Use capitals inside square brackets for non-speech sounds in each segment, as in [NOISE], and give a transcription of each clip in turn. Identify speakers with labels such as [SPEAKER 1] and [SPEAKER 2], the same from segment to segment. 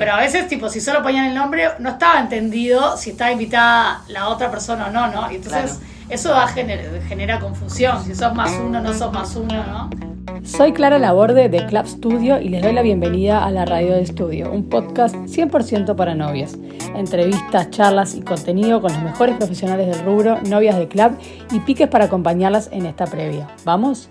[SPEAKER 1] Pero a veces, tipo, si solo ponían el nombre, no estaba entendido si estaba invitada la otra persona o no, ¿no? Y entonces eso da, gener- genera confusión. Si sos más uno, no sos más uno, ¿no?
[SPEAKER 2] Soy Clara Laborde de Club Studio y les doy la bienvenida a la Radio de Estudio, un podcast 100% para novias. Entrevistas, charlas y contenido con los mejores profesionales del rubro, novias de club y piques para acompañarlas en esta previa. ¿Vamos?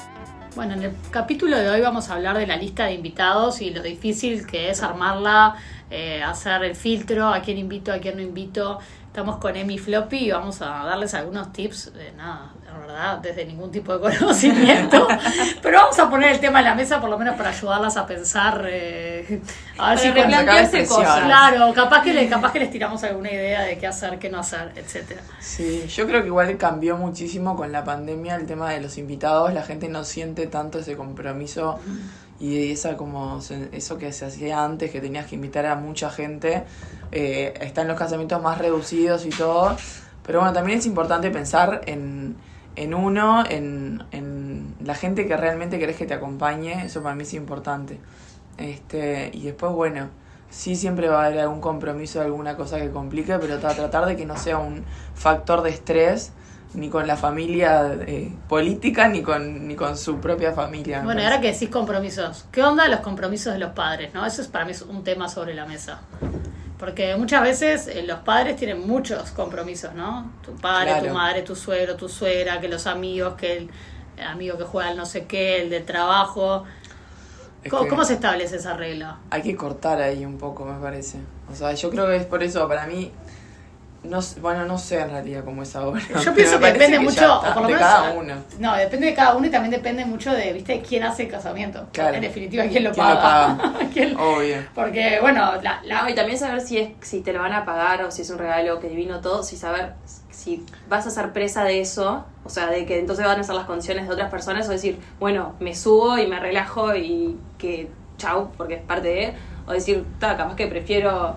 [SPEAKER 1] Bueno, en el capítulo de hoy vamos a hablar de la lista de invitados y lo difícil que es armarla, eh, hacer el filtro, a quién invito, a quién no invito. Estamos con Emi Floppy y vamos a darles algunos tips, de nada, la verdad, desde ningún tipo de [LAUGHS] conocimiento. Pero vamos a poner el tema en la mesa por lo menos para ayudarlas a pensar, eh, a ver
[SPEAKER 3] Para
[SPEAKER 1] si
[SPEAKER 3] cosas.
[SPEAKER 1] Claro, capaz que, le, capaz que les tiramos alguna idea de qué hacer, qué no hacer, etcétera.
[SPEAKER 4] Sí, yo creo que igual cambió muchísimo con la pandemia el tema de los invitados, la gente no siente tanto ese compromiso y esa como eso que se hacía antes, que tenías que invitar a mucha gente, eh, están los casamientos más reducidos y todo, pero bueno, también es importante pensar en, en uno, en, en la gente que realmente querés que te acompañe, eso para mí es importante. Este, y después, bueno, sí siempre va a haber algún compromiso, alguna cosa que complique, pero tra- tratar de que no sea un factor de estrés ni con la familia eh, política ni con, ni con su propia familia.
[SPEAKER 1] Bueno, y ahora que decís compromisos, ¿qué onda los compromisos de los padres? ¿no? Eso es para mí es un tema sobre la mesa. Porque muchas veces eh, los padres tienen muchos compromisos, ¿no? Tu padre, tu madre, tu suegro, tu suegra, que los amigos, que el, el amigo que juega al no sé qué, el de trabajo.
[SPEAKER 4] Es
[SPEAKER 1] ¿Cómo, cómo se establece esa regla?
[SPEAKER 4] Hay que cortar ahí un poco, me parece. O sea, yo creo que es por eso, para mí, no, bueno, no sé en realidad cómo es ahora.
[SPEAKER 1] Yo [LAUGHS] pienso que depende mucho,
[SPEAKER 4] está,
[SPEAKER 1] o por lo
[SPEAKER 4] de
[SPEAKER 1] menos,
[SPEAKER 4] cada uno.
[SPEAKER 1] No, depende de cada uno y también depende mucho de, ¿viste? ¿Quién hace el casamiento?
[SPEAKER 4] Claro.
[SPEAKER 1] En definitiva, ¿quién lo
[SPEAKER 4] ¿Quién lo
[SPEAKER 1] paga?
[SPEAKER 4] paga? [LAUGHS]
[SPEAKER 1] ¿Quién-
[SPEAKER 4] Obvio.
[SPEAKER 1] Porque, bueno, la, la-
[SPEAKER 3] No, y también saber si es si te lo van a pagar o si es un regalo que divino todo, si saber si vas a ser presa de eso, o sea, de que entonces van a ser las condiciones de otras personas o decir, bueno, me subo y me relajo y que chau, porque es parte de, o decir, ta, capaz que prefiero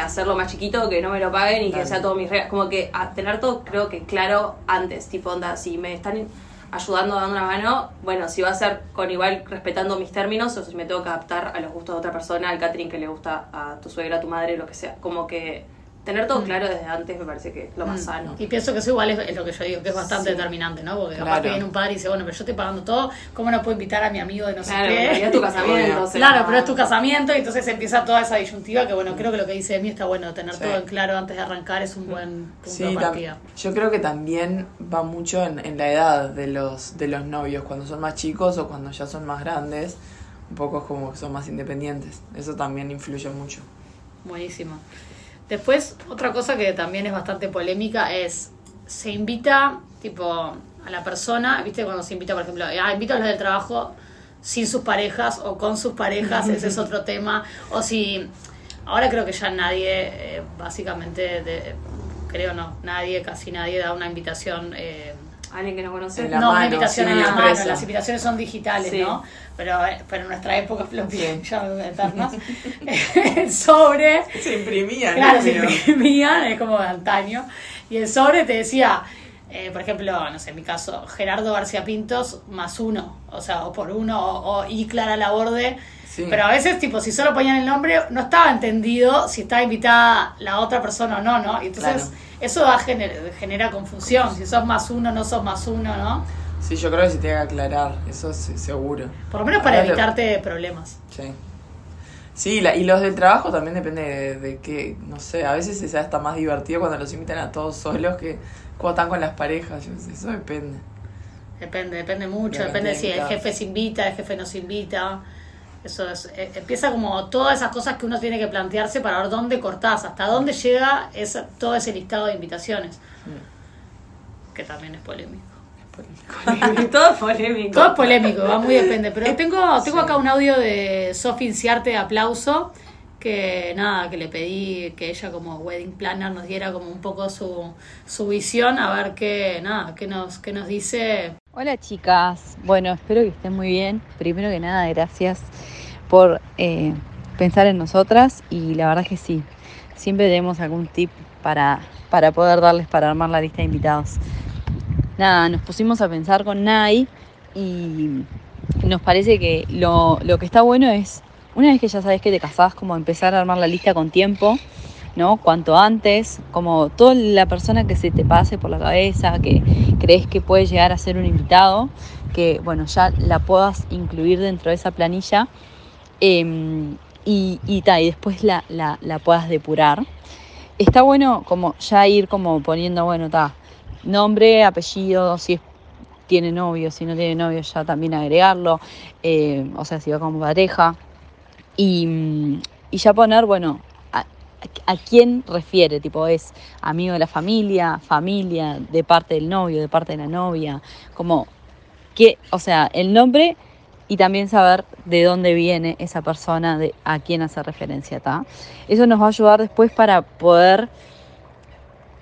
[SPEAKER 3] hacerlo más chiquito, que no me lo paguen y que sea todo mis reglas, como que a tener todo creo que claro antes, tipo onda, si me están ayudando dando una mano, bueno, si va a ser con igual respetando mis términos o si me tengo que adaptar a los gustos de otra persona, al catering que le gusta a tu suegra, a tu madre, lo que sea, como que tener todo claro desde antes me parece que es lo más
[SPEAKER 1] Mm.
[SPEAKER 3] sano.
[SPEAKER 1] Y pienso que eso igual es, es lo que yo digo, que es bastante
[SPEAKER 3] Sí.
[SPEAKER 1] determinante, ¿no? Porque capaz
[SPEAKER 4] Claro.
[SPEAKER 1] que viene un padre y dice, bueno, pero yo estoy pagando todo, ¿cómo no puedo invitar a mi amigo de no sé
[SPEAKER 3] Claro,
[SPEAKER 1] qué?
[SPEAKER 3] realidad es tu casamiento.
[SPEAKER 4] Obvio. [LAUGHS]
[SPEAKER 3] o sea,
[SPEAKER 1] Claro, pero es tu casamiento y entonces empieza toda esa disyuntiva que, bueno, creo que lo que dice Emi está bueno, tener
[SPEAKER 4] Sí.
[SPEAKER 1] todo en claro antes de arrancar es un buen punto
[SPEAKER 4] Sí,
[SPEAKER 1] de partida.
[SPEAKER 4] yo creo que también va mucho en, en la edad de los, de los novios, cuando son más chicos o cuando ya son más grandes, un poco como que son más independientes. Eso también influye mucho.
[SPEAKER 1] Buenísimo. Después, otra cosa que también es bastante polémica es, se invita, tipo, a la persona, viste, cuando se invita, por ejemplo, ah, invito a los del trabajo sin sus parejas o con sus parejas, [LAUGHS] ese es otro tema, o si, ahora creo que ya nadie, eh, básicamente, de- creo no, nadie, casi nadie da una invitación. eh,
[SPEAKER 3] Alguien que no conoce.
[SPEAKER 1] No, una
[SPEAKER 4] mano,
[SPEAKER 1] invitación
[SPEAKER 4] sí,
[SPEAKER 1] en la mano, las invitaciones son digitales,
[SPEAKER 3] Sí.
[SPEAKER 1] ¿no? Pero, eh, pero en nuestra época, [LAUGHS] floppy, ya más, [LAUGHS] el sobre
[SPEAKER 4] Se imprimían,
[SPEAKER 1] Claro, se imprimían, es como de antaño. Y el sobre te decía, eh, por ejemplo, no sé, en mi caso, Gerardo García Pintos más uno, o sea, o por uno, o, o y Clara Laborde.
[SPEAKER 4] Sí.
[SPEAKER 1] Pero a veces, tipo, si solo ponían el nombre, no estaba entendido si estaba invitada la otra persona o no, ¿no? Y entonces,
[SPEAKER 4] Claro.
[SPEAKER 1] eso da, gener- genera confusión. Si sos más uno, no sos más uno, ¿no?
[SPEAKER 4] Sí, yo creo que se tiene que aclarar, eso sí, seguro.
[SPEAKER 1] Por lo menos para
[SPEAKER 4] Ahora lo-
[SPEAKER 1] evitarte problemas.
[SPEAKER 4] Sí. Sí, la- y los del trabajo también depende de, de que, no sé, a veces es hasta más divertido cuando los invitan a todos solos que cuando están con las parejas, eso depende.
[SPEAKER 1] Depende, depende mucho,
[SPEAKER 4] De
[SPEAKER 1] depende si el jefe se invita, el jefe no se invita. Eso es, eh, empieza como todas esas cosas que uno tiene que plantearse para ver dónde cortás, hasta dónde llega esa, todo ese listado de invitaciones, que también es polémico.
[SPEAKER 3] Todo polémico.
[SPEAKER 1] Todo es polémico, va muy depende. Pero tengo, tengo acá un audio de Sofi Inciarte de aplauso, que nada, que le pedí que ella como wedding planner nos diera como un poco su, su visión, a ver qué, nada, qué nos, qué nos dice.
[SPEAKER 5] Hola chicas, bueno, espero que estén muy bien. Primero que nada, gracias por eh, pensar en nosotras y la verdad es que sí, siempre tenemos algún tip para, para poder darles para armar la lista de invitados. Nada, nos pusimos a pensar con Nai y nos parece que lo, lo que está bueno es una vez que ya sabes que te casás, como empezar a armar la lista con tiempo, ¿no? Cuanto antes, como toda la persona que se te pase por la cabeza, que crees que puede llegar a ser un invitado, que bueno, ya la puedas incluir dentro de esa planilla em, y, y, y después la, la, la, puedas depurar. Está bueno como ya ir como poniendo, bueno, está, nombre, apellido, si es, tiene novio, si no tiene novio ya también agregarlo, eh, o sea, si va como pareja. Y, y ya poner, bueno, a, a, quién refiere, tipo, es amigo de la familia, familia, de parte del novio, de parte de la novia, como que, o sea, el nombre y también saber de dónde viene esa persona, de a quién hace referencia, ¿está? Eso nos va a ayudar después para poder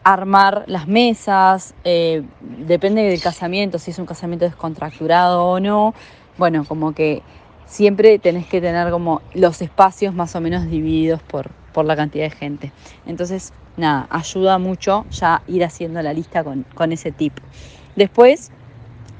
[SPEAKER 5] armar las mesas, eh, depende del casamiento, si es un casamiento descontracturado o no, bueno, como que siempre tenés que tener como los espacios más o menos divididos por, por la cantidad de gente. Entonces, nada, ayuda mucho ya ir haciendo la lista con, con ese tip. Después,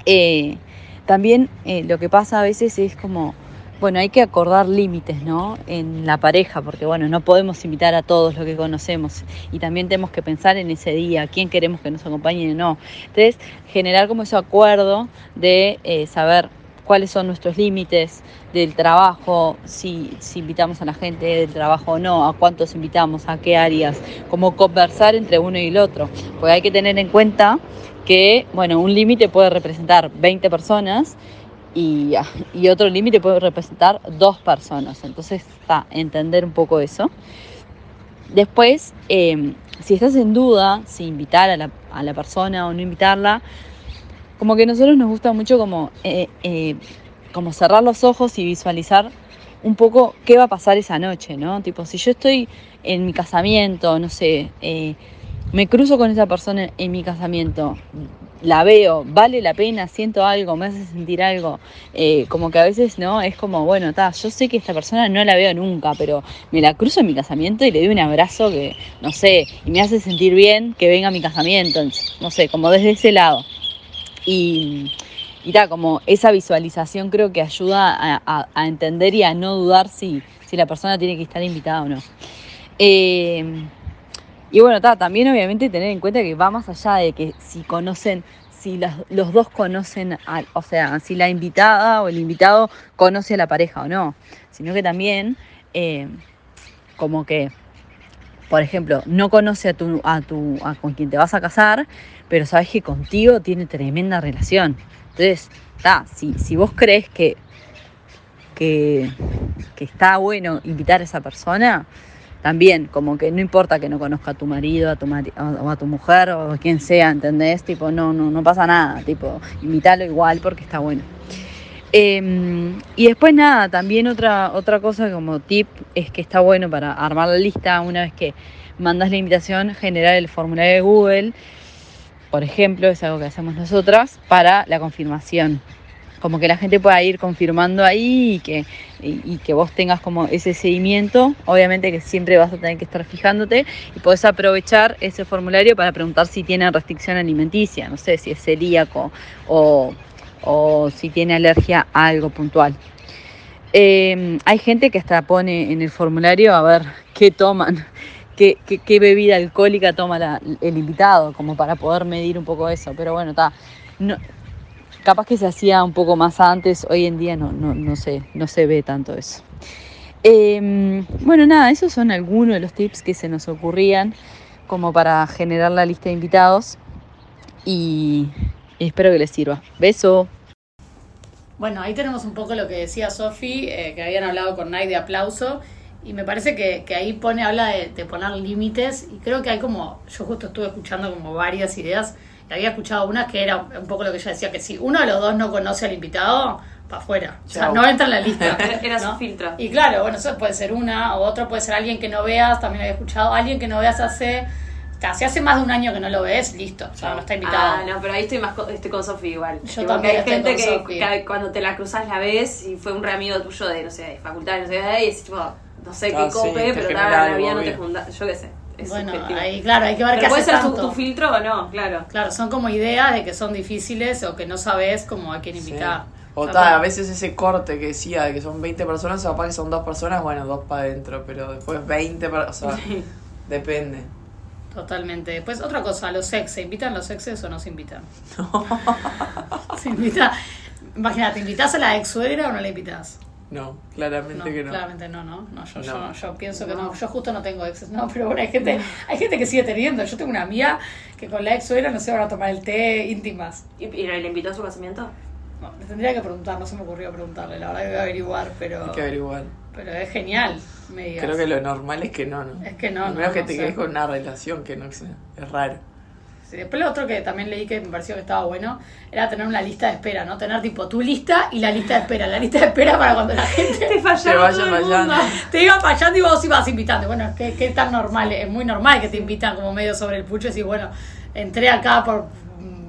[SPEAKER 5] eh, también eh, lo que pasa a veces es como, bueno, hay que acordar límites, ¿no? En la pareja, porque bueno, no podemos invitar a todos los que conocemos y también tenemos que pensar en ese día, quién queremos que nos acompañe o no. Entonces, generar como ese acuerdo de eh, saber cuáles son nuestros límites del trabajo, si, si, invitamos a la gente del trabajo o no, a cuántos invitamos, a qué áreas, como conversar entre uno y el otro, porque hay que tener en cuenta que, bueno, un límite puede representar 20 personas y, y otro límite puede representar dos personas, entonces está, entender un poco eso. Después, eh, si estás en duda si invitar a la, a la persona o no invitarla, como que a nosotros nos gusta mucho como, eh, eh, como cerrar los ojos y visualizar un poco qué va a pasar esa noche, ¿no? Tipo, si yo estoy en mi casamiento, no sé, eh, me cruzo con esa persona en mi casamiento, la veo, vale la pena, siento algo, me hace sentir algo, eh, como que a veces, ¿no? Es como, bueno, ta, yo sé que esta persona no la veo nunca, pero me la cruzo en mi casamiento y le doy un abrazo que, no sé, y me hace sentir bien que venga a mi casamiento, no sé, como desde ese lado. Y, y ta, como esa visualización creo que ayuda a, entender y a no dudar si, si la persona tiene que estar invitada o no. Eh, y bueno, ta, también obviamente tener en cuenta que va más allá de que si conocen, si las, los dos conocen, a, o sea, si la invitada o el invitado conoce a la pareja o no, sino que también eh, como que por ejemplo, no conoce a tu, a tu, con quien te vas a casar, pero sabes que contigo tiene tremenda relación. Entonces, ta, si, si vos crees que, que, que está bueno invitar a esa persona, también, como que no importa que no conozca a tu marido, a tu mari o a tu mujer o a quien sea, ¿entendés? Tipo, no, no, no pasa nada, tipo, invítalo igual porque está bueno. Eh, y después nada, también otra, otra cosa como tip es que está bueno para armar la lista una vez que mandas la invitación, generar el formulario de Google, por ejemplo, es algo que hacemos nosotras, para la confirmación. Como que la gente pueda ir confirmando ahí y que, y, que vos tengas como ese seguimiento. Obviamente que siempre vas a tener que estar fijándote y podés aprovechar ese formulario para preguntar si tienen restricción alimenticia, no sé si es celíaco o o si tiene alergia a algo puntual. Eh, hay gente que hasta pone en el formulario a ver qué toman, [LAUGHS] qué, qué, bebida alcohólica toma el invitado, como para poder medir un poco eso. Pero bueno, está. No, capaz que se hacía un poco más antes, hoy en día no, no, no, sé, no se ve tanto eso. Eh, bueno, nada, esos son algunos de los tips que se nos ocurrían como para generar la lista de invitados y espero que les sirva. Beso.
[SPEAKER 1] Bueno, ahí tenemos un poco lo que decía Sofi, eh, que habían hablado con Nike de aplauso, y me parece que, que ahí pone, habla de, poner límites, y creo que hay como, yo justo estuve escuchando como varias ideas, había escuchado una que era un poco lo que ella decía, que si uno de los dos no conoce al invitado, para afuera, o sea, no entra en la lista. [LAUGHS]
[SPEAKER 3] Era
[SPEAKER 1] ¿no?
[SPEAKER 3] su filtro.
[SPEAKER 1] Y claro, bueno, eso puede ser una, o otro puede ser alguien que no veas, también había escuchado, alguien que no veas hace si hace más de un año que no lo ves, listo, o sea, no está invitado.
[SPEAKER 3] Ah, no, pero ahí estoy más con, estoy con Sofi igual.
[SPEAKER 1] Yo también
[SPEAKER 3] hay
[SPEAKER 1] estoy
[SPEAKER 3] gente
[SPEAKER 1] con
[SPEAKER 3] que, cuando te la cruzas la ves y fue un re amigo tuyo de, no sé, de facultad, no sé, y es tipo, no sé
[SPEAKER 4] Ah,
[SPEAKER 3] qué
[SPEAKER 4] sí,
[SPEAKER 3] cope, pero
[SPEAKER 4] genera
[SPEAKER 3] la, vida no te juntas, yo qué sé. Es
[SPEAKER 1] Bueno,
[SPEAKER 3] subjetivo.
[SPEAKER 1] ahí, claro, hay que ver
[SPEAKER 3] Pero
[SPEAKER 1] qué
[SPEAKER 3] puede
[SPEAKER 1] hace
[SPEAKER 3] ser tu,
[SPEAKER 1] tanto.
[SPEAKER 3] tu filtro o no, claro.
[SPEAKER 1] Claro, son como ideas de que son difíciles o que no sabes como a quién
[SPEAKER 4] Sí.
[SPEAKER 1] invitar.
[SPEAKER 4] O
[SPEAKER 1] Total.
[SPEAKER 4] tal, a veces ese corte que decía de que son 20 personas, o capaz que son dos personas, bueno, dos para adentro, pero después 20 para, o sea, [LAUGHS] depende.
[SPEAKER 1] Totalmente. Después, otra cosa, los ex, ¿se invitan los exes o no se invitan? [LAUGHS] [LAUGHS] Se invita. Imagínate, ¿invitas a la ex suegra o no la invitas?
[SPEAKER 4] No, claramente que no.
[SPEAKER 1] Claramente no, ¿no? No, yo,
[SPEAKER 4] No.
[SPEAKER 1] Yo, yo pienso que no. Yo justo no tengo exes, no, [LAUGHS] pero bueno, hay gente, hay gente que sigue teniendo. Yo tengo una amiga que con la ex suegra no se van a tomar el té íntimas.
[SPEAKER 3] ¿Y, y le invitó a su casamiento?
[SPEAKER 1] No, le tendría que preguntar, no se me ocurrió preguntarle, la verdad que voy a averiguar, pero,
[SPEAKER 4] Hay que averiguar.
[SPEAKER 1] pero es genial, me digas.
[SPEAKER 4] Creo que lo normal es que no, ¿no?
[SPEAKER 1] Es que no,
[SPEAKER 4] A
[SPEAKER 1] no,
[SPEAKER 4] menos que
[SPEAKER 1] no
[SPEAKER 4] te
[SPEAKER 1] sé.
[SPEAKER 4] quedes con una relación que no sé, es raro.
[SPEAKER 1] Sí, después lo otro que también leí que me pareció que estaba bueno era tener una lista de espera, ¿no? Tener tipo tu lista y la lista de espera. La lista de espera para cuando la gente [LAUGHS]
[SPEAKER 3] Te
[SPEAKER 4] vaya
[SPEAKER 3] todo el
[SPEAKER 4] fallando.
[SPEAKER 1] te iba fallando y vos ibas invitando. Bueno, ¿qué, qué tan normal? Es muy normal que te invitan como medio sobre el pucho y decís, bueno, entré acá por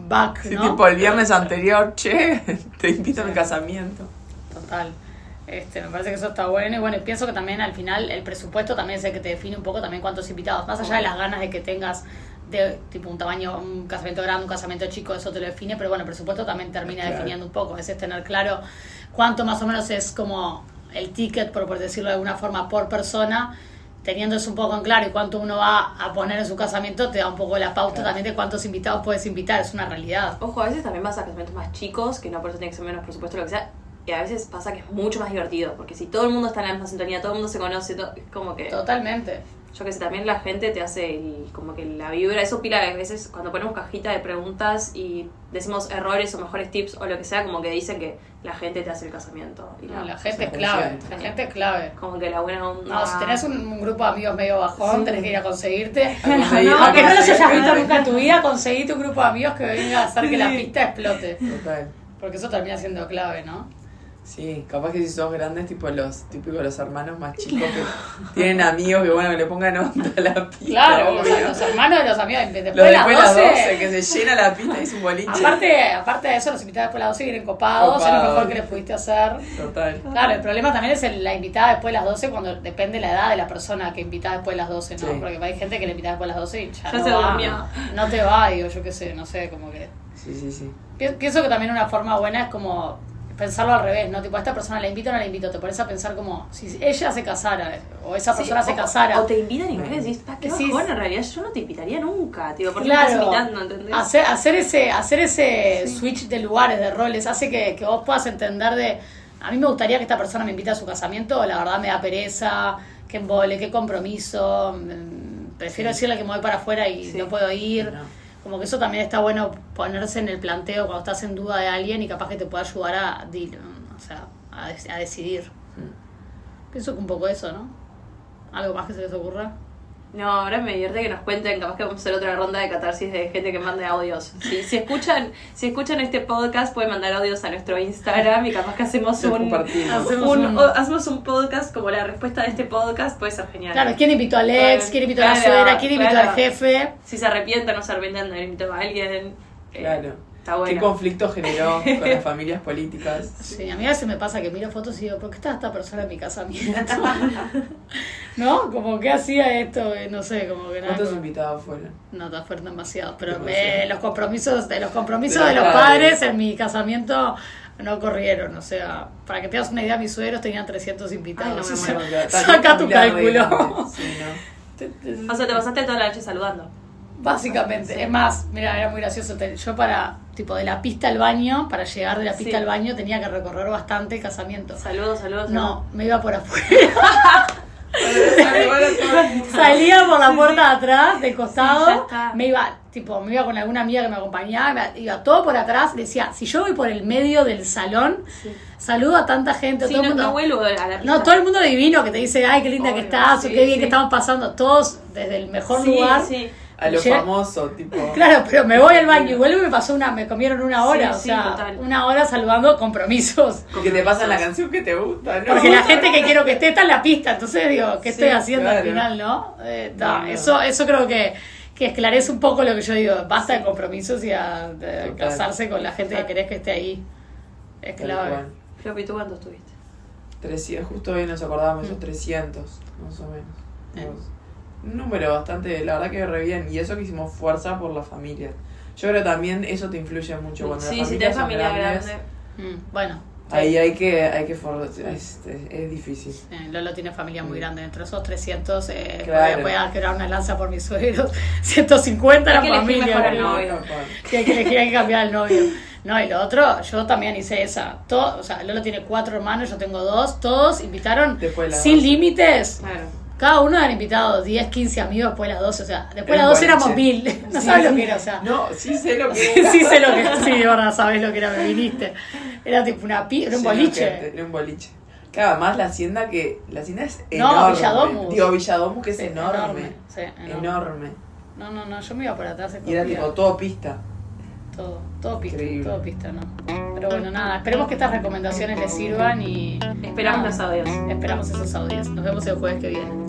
[SPEAKER 1] back,
[SPEAKER 4] Sí,
[SPEAKER 1] ¿no?
[SPEAKER 4] tipo el viernes anterior, che, [LAUGHS] te invito a mi
[SPEAKER 1] Sí.
[SPEAKER 4] casamiento.
[SPEAKER 1] Total. Este, me parece que eso está bueno y bueno, pienso que también al final el presupuesto también es el que te define un poco también cuántos invitados, más allá de las ganas de que tengas de tipo un tamaño, un casamiento grande, un casamiento chico, eso te lo define, pero bueno, el presupuesto también termina
[SPEAKER 4] Claro.
[SPEAKER 1] definiendo un poco, a veces tener claro cuánto más o menos es como el ticket, por, por decirlo de alguna forma, por persona, teniendo eso un poco en claro y cuánto uno va a poner en su casamiento, te da un poco la pauta
[SPEAKER 4] Claro.
[SPEAKER 1] también de cuántos invitados puedes invitar, es una realidad.
[SPEAKER 3] Ojo, a veces también vas a casamientos más chicos, que no por eso tiene que ser menos presupuesto lo que sea. Y a veces pasa que es mucho más divertido, porque si todo el mundo está en la misma sintonía, todo el mundo se conoce, todo- es como que...
[SPEAKER 1] Totalmente.
[SPEAKER 3] Yo que sé, también la gente te hace el- como que la vibra, eso pila a veces cuando ponemos cajita de preguntas y decimos errores o mejores tips o lo que sea, como que dicen que la gente te hace el casamiento. Y
[SPEAKER 1] No,
[SPEAKER 3] la-
[SPEAKER 1] la gente es clave, la gente es clave.
[SPEAKER 3] Como que la buena onda...
[SPEAKER 1] No, si tenés un, un grupo de amigos medio bajón,
[SPEAKER 3] Sí.
[SPEAKER 1] tenés que ir a conseguirte. [LAUGHS]
[SPEAKER 4] conseguir- [LAUGHS]
[SPEAKER 1] No,
[SPEAKER 4] a
[SPEAKER 1] aunque no los hayas visto nunca en tu vida, conseguí tu grupo de amigos que venga a hacer que la pista explote.
[SPEAKER 4] Total.
[SPEAKER 1] Porque eso termina siendo clave, ¿no?
[SPEAKER 4] Sí, capaz que si sos grandes, tipo los típicos los hermanos más chicos que tienen amigos que bueno que le pongan onda a la pista.
[SPEAKER 1] Claro,
[SPEAKER 4] obvio.
[SPEAKER 1] los hermanos de los amigos, después
[SPEAKER 4] Los
[SPEAKER 1] de
[SPEAKER 4] después
[SPEAKER 1] las
[SPEAKER 4] las
[SPEAKER 1] 12.
[SPEAKER 4] 12, que se llena la pista y es un boliche.
[SPEAKER 1] Aparte, aparte de eso, los invitados después de las 12 vienen copados, es lo mejor que les pudiste hacer.
[SPEAKER 4] Total.
[SPEAKER 1] Claro, el problema también es el- la invitada después de las 12 cuando depende la edad de la persona que invita después de las 12, ¿no?
[SPEAKER 4] Sí.
[SPEAKER 1] Porque hay gente que le invita después de las 12 y ya,
[SPEAKER 3] Ya
[SPEAKER 1] no
[SPEAKER 3] se
[SPEAKER 1] va.
[SPEAKER 3] durmió.
[SPEAKER 1] No te va, digo, yo qué sé, no sé, como que...
[SPEAKER 4] Sí, sí, sí.
[SPEAKER 1] Pi- Pienso que también una forma buena es como pensarlo al revés, ¿no? Tipo, a esta persona la invito o no la invito, te pones a pensar como si ella se casara o esa
[SPEAKER 3] Sí,
[SPEAKER 1] persona se
[SPEAKER 3] o-
[SPEAKER 1] casara.
[SPEAKER 3] O te invitan y vos decís, "Pa, qué
[SPEAKER 1] Decís-
[SPEAKER 3] bajón, en realidad yo no te invitaría nunca, tío, ¿por qué me estás
[SPEAKER 1] Claro,
[SPEAKER 3] invitando? ¿entendés?
[SPEAKER 1] hacer, hacer ese, hacer ese switch de lugares, de roles, hace que, que vos puedas entender de, a mí me gustaría que esta persona me invite a su casamiento, la verdad me da pereza, qué embole, qué compromiso, mm, prefiero decirle que me voy para afuera y
[SPEAKER 3] Sí.
[SPEAKER 1] no puedo ir.
[SPEAKER 4] No.
[SPEAKER 1] Como que eso también está bueno ponerse en el planteo cuando estás en duda de alguien y capaz que te pueda ayudar a, o sea, a, a decidir. Pienso que un poco eso, ¿no? ¿Algo más que se les ocurra?
[SPEAKER 3] No, ahora me divierte que nos cuenten, capaz que vamos a hacer otra ronda de catarsis de gente que mande audios. Si, si escuchan, si escuchan este podcast, pueden mandar audios a nuestro Instagram y capaz que hacemos un.
[SPEAKER 1] Hacemos
[SPEAKER 3] un- hacemos un podcast como la respuesta de este podcast, puede ser genial.
[SPEAKER 1] Claro, ¿quién invitó al ex?
[SPEAKER 3] Claro,
[SPEAKER 1] ¿Quién invitó a la suegra? ¿Quién invitó
[SPEAKER 3] claro.
[SPEAKER 1] al jefe?
[SPEAKER 3] Si se arrepienten o no se arrepienten de haber invitado a alguien. eh,
[SPEAKER 4] Claro.
[SPEAKER 3] Está bueno.
[SPEAKER 4] ¿Qué conflicto generó [LAUGHS] con las familias políticas?
[SPEAKER 1] Sí, a mí a veces me pasa que miro fotos y digo, ¿por qué está esta persona en mi casamiento? [LAUGHS] ¿No? Como que hacía esto, Eh, no sé, como que nada.
[SPEAKER 4] ¿Cuántos
[SPEAKER 1] como-
[SPEAKER 4] invitados fueron?
[SPEAKER 1] No, te fueron demasiados, pero
[SPEAKER 4] Demasiado.
[SPEAKER 1] eh, los compromisos de los compromisos
[SPEAKER 4] De
[SPEAKER 1] de
[SPEAKER 4] los padres.
[SPEAKER 1] en mi casamiento no corrieron, o sea, para que te hagas una idea, mis suegros tenían 300 invitados.
[SPEAKER 3] Ay, no me
[SPEAKER 1] o [LAUGHS] sea,
[SPEAKER 3] muero.
[SPEAKER 1] Saca tu cálculo.
[SPEAKER 4] Sí, ¿no?
[SPEAKER 3] O sea, te pasaste toda la noche saludando.
[SPEAKER 1] Básicamente, es más, mira, era muy gracioso. Yo para, tipo, de la pista al baño, para llegar de la pista
[SPEAKER 3] Sí.
[SPEAKER 1] al baño tenía que recorrer bastante el casamiento.
[SPEAKER 3] Saludos, saludos.
[SPEAKER 1] No, me iba por afuera. [LAUGHS] Salía por la puerta de atrás, del costado, me iba, tipo, me iba con alguna amiga que me acompañaba, me- iba todo por atrás, decía, si yo voy por el medio del salón,
[SPEAKER 3] Sí.
[SPEAKER 1] saludo a tanta gente,
[SPEAKER 3] Sí,
[SPEAKER 1] todo el
[SPEAKER 3] no,
[SPEAKER 1] mundo.
[SPEAKER 3] no vuelvo a la pista.
[SPEAKER 1] No, todo el mundo divino que te dice, ay, qué linda que estás, o
[SPEAKER 3] sí,
[SPEAKER 1] qué bien que estamos pasando, todos desde el mejor
[SPEAKER 3] Sí,
[SPEAKER 1] lugar.
[SPEAKER 4] A lo
[SPEAKER 1] Llega-
[SPEAKER 4] famoso, tipo. [LAUGHS]
[SPEAKER 1] Claro, pero me voy al baño y vuelvo y me pasó una, me comieron una hora,
[SPEAKER 3] Sí,
[SPEAKER 1] o
[SPEAKER 3] sí,
[SPEAKER 1] sea,
[SPEAKER 3] total.
[SPEAKER 1] una hora saludando compromisos.
[SPEAKER 4] Que te pasan la canción que te gusta, ¿no?
[SPEAKER 1] Porque la gente que quiero que esté está en la pista, entonces digo, ¿qué
[SPEAKER 3] Sí,
[SPEAKER 1] estoy haciendo al final, no? Eh, ta. Eso, eso creo que, que esclarece un poco lo que yo digo, basta de compromisos y a, de casarse con la gente que querés que esté ahí. Es clave.
[SPEAKER 3] Floppy, ¿tú cuánto estuviste?
[SPEAKER 4] 300, justo hoy nos acordábamos
[SPEAKER 1] Mm.
[SPEAKER 4] esos 300, más o menos.
[SPEAKER 1] Eh.
[SPEAKER 4] Un número bastante, la verdad que re bien. Y eso que hicimos fuerza por la familia. Yo creo que también eso te influye mucho cuando
[SPEAKER 3] Sí,
[SPEAKER 4] las
[SPEAKER 3] si
[SPEAKER 4] familias
[SPEAKER 3] tenés familia
[SPEAKER 4] grandes.
[SPEAKER 3] grande.
[SPEAKER 1] Mm, bueno,
[SPEAKER 4] Ahí hay que, hay que for- es, es difícil.
[SPEAKER 1] Eh, Lolo tiene familia muy grande, entre esos 300 eh,
[SPEAKER 4] Claro.
[SPEAKER 1] voy a crear una lanza por mis suegros, [LAUGHS] 150 la familia.
[SPEAKER 3] mejor
[SPEAKER 1] boludo.
[SPEAKER 3] novio.
[SPEAKER 1] que hay que elegir, hay que cambiar al novio. No, y lo otro, yo también hice esa. Todo, o sea, Lolo tiene cuatro hermanos, yo tengo dos, todos invitaron
[SPEAKER 4] Después de las
[SPEAKER 1] sin límites.
[SPEAKER 3] Claro.
[SPEAKER 1] Cada uno han invitado 10, 15 amigos después de las 12, o sea, después de
[SPEAKER 4] Era
[SPEAKER 1] las
[SPEAKER 4] un
[SPEAKER 1] 12 éramos
[SPEAKER 4] boliche.
[SPEAKER 1] mil. [LAUGHS] No
[SPEAKER 4] Sí,
[SPEAKER 1] sabes lo
[SPEAKER 4] sí.
[SPEAKER 1] que era, o sea.
[SPEAKER 4] No, sí sé lo que [LAUGHS] era.
[SPEAKER 1] sí sé lo que sí, de verdad, sabes lo que era, me viniste. Era tipo una pi, era un
[SPEAKER 4] Sí,
[SPEAKER 1] boliche.
[SPEAKER 4] Era un boliche. Claro, además la hacienda que. La hacienda es
[SPEAKER 1] No,
[SPEAKER 4] enorme.
[SPEAKER 1] Villadomus.
[SPEAKER 4] Digo, Villadomus que es
[SPEAKER 1] Sí,
[SPEAKER 4] enorme.
[SPEAKER 1] sí, enorme.
[SPEAKER 4] Enorme.
[SPEAKER 1] No, no, no, yo me iba por atrás.
[SPEAKER 4] Y era tipo todo pista.
[SPEAKER 1] Todo, todo pista,
[SPEAKER 4] Increíble.
[SPEAKER 1] todo pista, ¿no? Pero bueno, nada, esperemos que estas recomendaciones les sirvan y
[SPEAKER 3] Esperamos
[SPEAKER 1] nada,
[SPEAKER 3] los audios.
[SPEAKER 1] Esperamos esos audios. Nos vemos el jueves que viene.